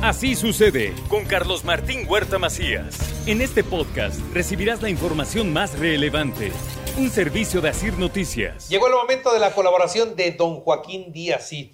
Así sucede con Carlos Martín Huerta Macías. En este podcast recibirás la información más relevante. Un servicio de Asir Noticias. Llegó el momento de la colaboración de don Joaquín Díaz Cid.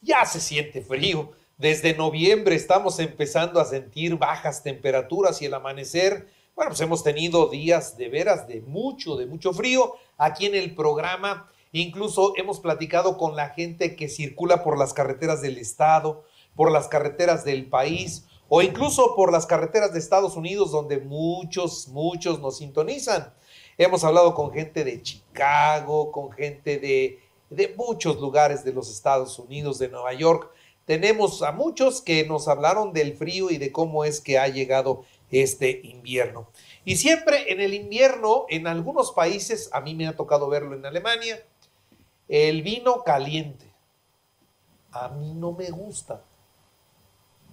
Ya se siente frío. Desde noviembre estamos empezando a sentir bajas temperaturas y el amanecer, bueno, pues hemos tenido días de veras de mucho, de mucho frío aquí en el programa. Incluso hemos platicado con la gente que circula por las carreteras del estado, por las carreteras del país o incluso por las carreteras de Estados Unidos donde muchos, muchos nos sintonizan. Hemos hablado con gente de Chicago, con gente de, de muchos lugares de los Estados Unidos, de Nueva York. Tenemos a muchos que nos hablaron del frío y de cómo es que ha llegado este invierno. Y siempre en el invierno, en algunos países, a mí me ha tocado verlo en Alemania, el vino caliente. A mí no me gusta,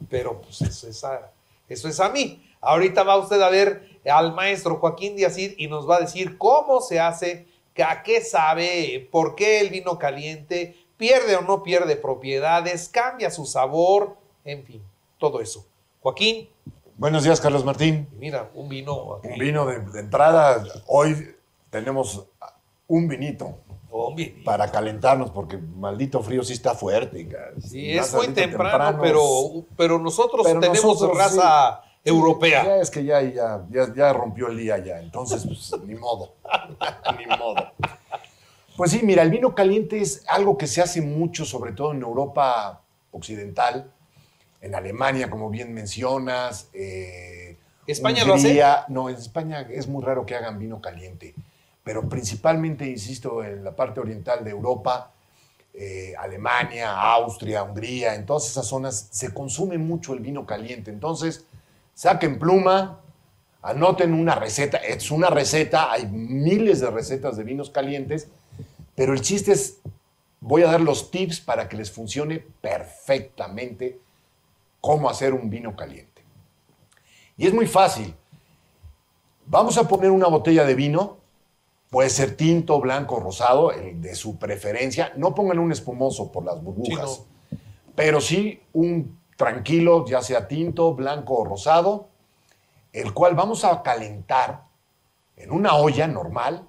pero pues eso es a, eso es a mí. Ahorita va usted a ver al maestro Joaquín Díaz y nos va a decir cómo se hace, a qué sabe, por qué el vino caliente, pierde o no pierde propiedades, cambia su sabor, en fin, todo eso. Joaquín. Buenos días, Carlos Martín. Mira, un vino. Un vino de, entrada. Hoy tenemos un vinito. Para calentarnos, porque maldito frío sí está fuerte. Sí, es muy temprano, pero, pero nosotros tenemos raza europea. Ya es que ya, ya, ya, rompió el día ya, entonces, pues, ni modo. ni modo. Pues sí, mira, el vino caliente es algo que se hace mucho, sobre todo en Europa occidental, en Alemania, como bien mencionas. Eh, ¿España lo hace? No, en España es muy raro que hagan vino caliente, pero principalmente, insisto, en la parte oriental de Europa, eh, Alemania, Austria, Hungría, en todas esas zonas se consume mucho el vino caliente. Entonces, saquen pluma, anoten una receta. Es una receta, hay miles de recetas de vinos calientes pero el chiste es, voy a dar los tips para que les funcione perfectamente cómo hacer un vino caliente. Y es muy fácil. Vamos a poner una botella de vino, puede ser tinto, blanco, rosado, el de su preferencia. No pongan un espumoso por las burbujas, pero sí un tranquilo, ya sea tinto, blanco o rosado, el cual vamos a calentar en una olla normal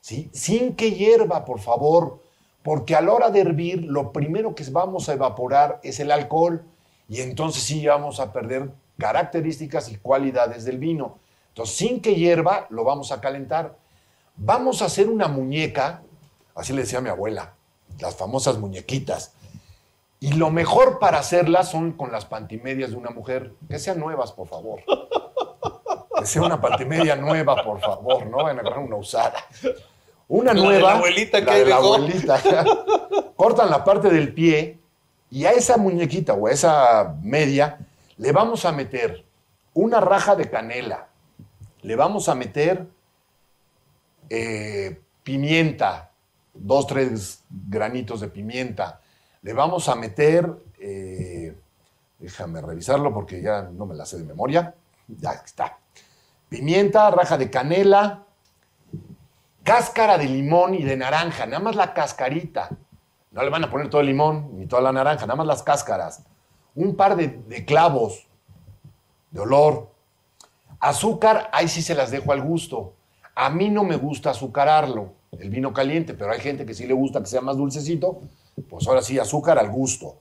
sin que hierva, por favor, porque a la hora de hervir, lo primero que vamos a evaporar es el alcohol y entonces sí vamos a perder características y cualidades del vino. Entonces, sin que hierva, lo vamos a calentar. Vamos a hacer una muñeca, así le decía mi abuela, las famosas muñequitas. Y lo mejor para hacerlas son con las pantimedias de una mujer, que sean nuevas, por favor. Que sea una pantimedia nueva, por favor, no vayan a agarrar una usada. Una nueva. la abuelita que la abuelita. cortan la parte del pie y a esa muñequita o a esa media le vamos a meter una raja de canela. Le vamos a meter eh, pimienta, dos, tres granitos de pimienta. Le vamos a meter, eh, déjame revisarlo porque ya no me la sé de memoria. Ya está. Pimienta, raja de canela, cáscara de limón y de naranja, nada más la cascarita. No le van a poner todo el limón ni toda la naranja, nada más las cáscaras. Un par de, clavos de olor. Azúcar, ahí sí se las dejo al gusto. A mí no me gusta azucararlo, el vino caliente, pero hay gente que sí le gusta que sea más dulcecito. Pues ahora sí, azúcar al gusto.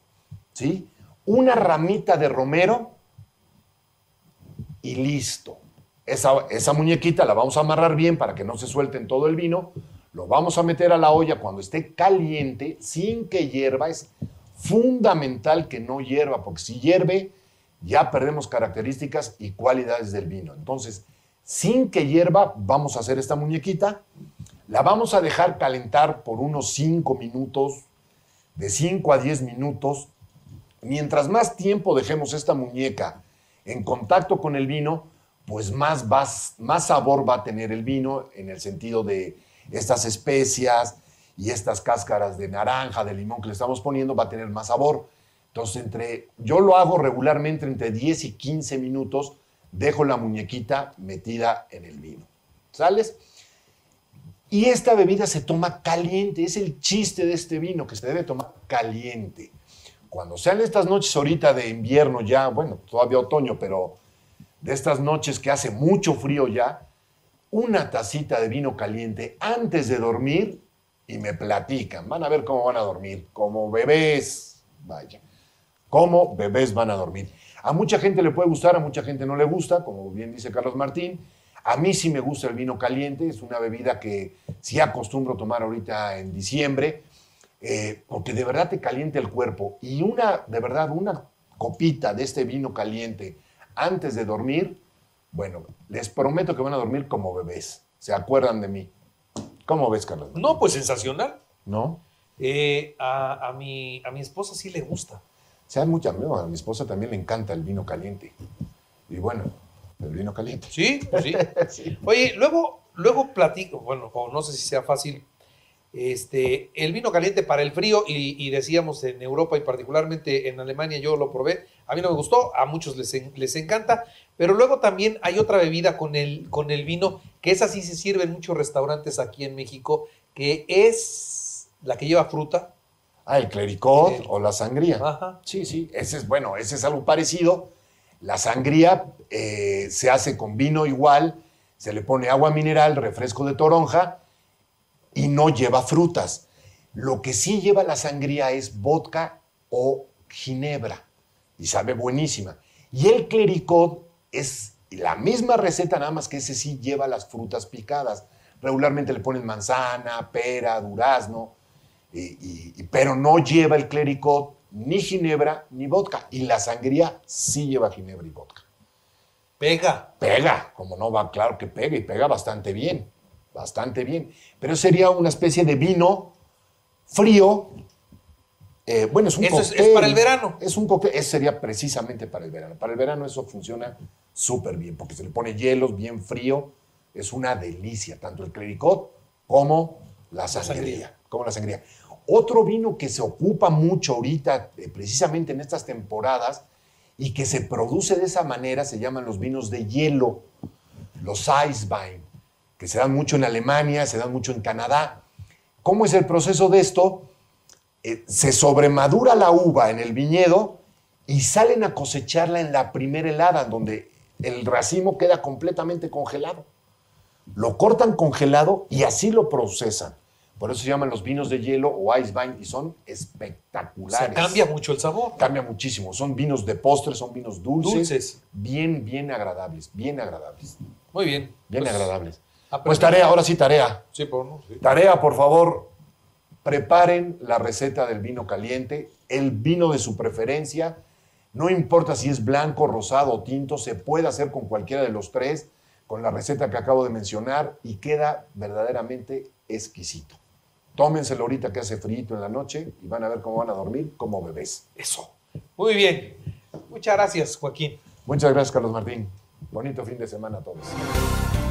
¿Sí? Una ramita de romero y listo. Esa, muñequita la vamos a amarrar bien para que no se suelte en todo el vino. Lo vamos a meter a la olla cuando esté caliente, sin que hierva. Es fundamental que no hierva, porque si hierve, ya perdemos características y cualidades del vino. Entonces, sin que hierva, vamos a hacer esta muñequita. La vamos a dejar calentar por unos 5 minutos, de 5 a 10 minutos. Mientras más tiempo dejemos esta muñeca en contacto con el vino, pues más, más sabor va a tener el vino en el sentido de estas especias y estas cáscaras de naranja, de limón que le estamos poniendo, va a tener más sabor. Entonces, entre, yo lo hago regularmente entre 10 y 15 minutos, dejo la muñequita metida en el vino. ¿Sales? Y esta bebida se toma caliente, es el chiste de este vino, que se debe tomar caliente cuando sean estas noches ahorita de invierno ya, bueno, todavía otoño, pero de estas noches que hace mucho frío ya, una tacita de vino caliente antes de dormir y me platican. Van a ver cómo van a dormir, como bebés, vaya, cómo bebés van a dormir. A mucha gente le puede gustar, a mucha gente no le gusta, como bien dice Carlos Martín. A mí sí me gusta el vino caliente, es una bebida que sí acostumbro tomar ahorita en diciembre, eh, porque de verdad te calienta el cuerpo. Y una, de verdad, una copita de este vino caliente antes de dormir, bueno, les prometo que van a dormir como bebés. Se acuerdan de mí. ¿Cómo ves, Carlos? No, pues sensacional. ¿No? Eh, a, a mi, a mi esposa sí le gusta. O sea, mucha, no, a mi esposa también le encanta el vino caliente. Y bueno, el vino caliente. Sí, pues sí. Sí. Oye, luego, luego platico, bueno, no sé si sea fácil, este, el vino caliente para el frío, y, y decíamos en Europa y particularmente en Alemania, yo lo probé, a mí no me gustó, a muchos les, en- les encanta, pero luego también hay otra bebida con el, con el vino, que esa sí se sirve en muchos restaurantes aquí en México, que es la que lleva fruta. Ah, el clericot Sí. o la sangría. Ajá. Sí, sí, ese es bueno, ese es algo parecido. La sangría eh, se hace con vino igual, se le pone agua mineral, refresco de toronja y no lleva frutas. Lo que sí lleva la sangría es vodka o ginebra y sabe buenísima. Y el clericot es la misma receta, nada más que ese sí lleva las frutas picadas. Regularmente le ponen manzana, pera, durazno, y- y- y- pero no lleva el clericot ni ginebra ni vodka. Y la sangría sí lleva ginebra y vodka. Pega. Pega, como no va, claro que pega y pega bastante bien, bastante bien. Pero sería una especie de vino frío. eh, bueno, es un Eso es- cóctel. es para el verano. Es un cóctel, eso sería precisamente para el verano. Para el verano eso funciona súper bien, porque se le pone hielos, bien frío. Es una delicia, tanto el clericot como la sangría. sangría. Como la sangría. Otro vino que se ocupa mucho ahorita, eh, precisamente en estas temporadas, y que se produce de esa manera, se llaman los vinos de hielo, los Eiswein, que se dan mucho en Alemania, se dan mucho en Canadá. ¿Cómo es el proceso de esto? Eh, se sobremadura la uva en el viñedo y salen a cosecharla en la primera helada, donde el racimo queda completamente congelado. Lo cortan congelado y así lo procesan. Por eso se llaman los vinos de hielo o Eiswein y son espectaculares. Cambia mucho el sabor. Cambia muchísimo. Son vinos de postre, son vinos dulces. Dulces. Bien, bien agradables, bien agradables. Muy bien. Bien Pues, agradables. Pues tarea, ahora sí tarea. Sí, por no, sí. Tarea, por favor, preparen la receta del vino caliente, el vino de su preferencia. No importa si es blanco, rosado o tinto, se puede hacer con cualquiera de los tres, con la receta que acabo de mencionar y queda verdaderamente exquisito. Tómenselo ahorita que hace frío en la noche y van a ver cómo van a dormir como bebés. Eso. Muy bien. Muchas gracias, Joaquín. Muchas gracias, Carlos Martín. Bonito fin de semana a todos.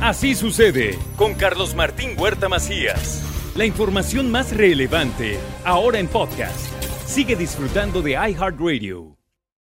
Así sucede con Carlos Martín Huerta Macías. La información más relevante ahora en podcast. Sigue disfrutando de iHeartRadio.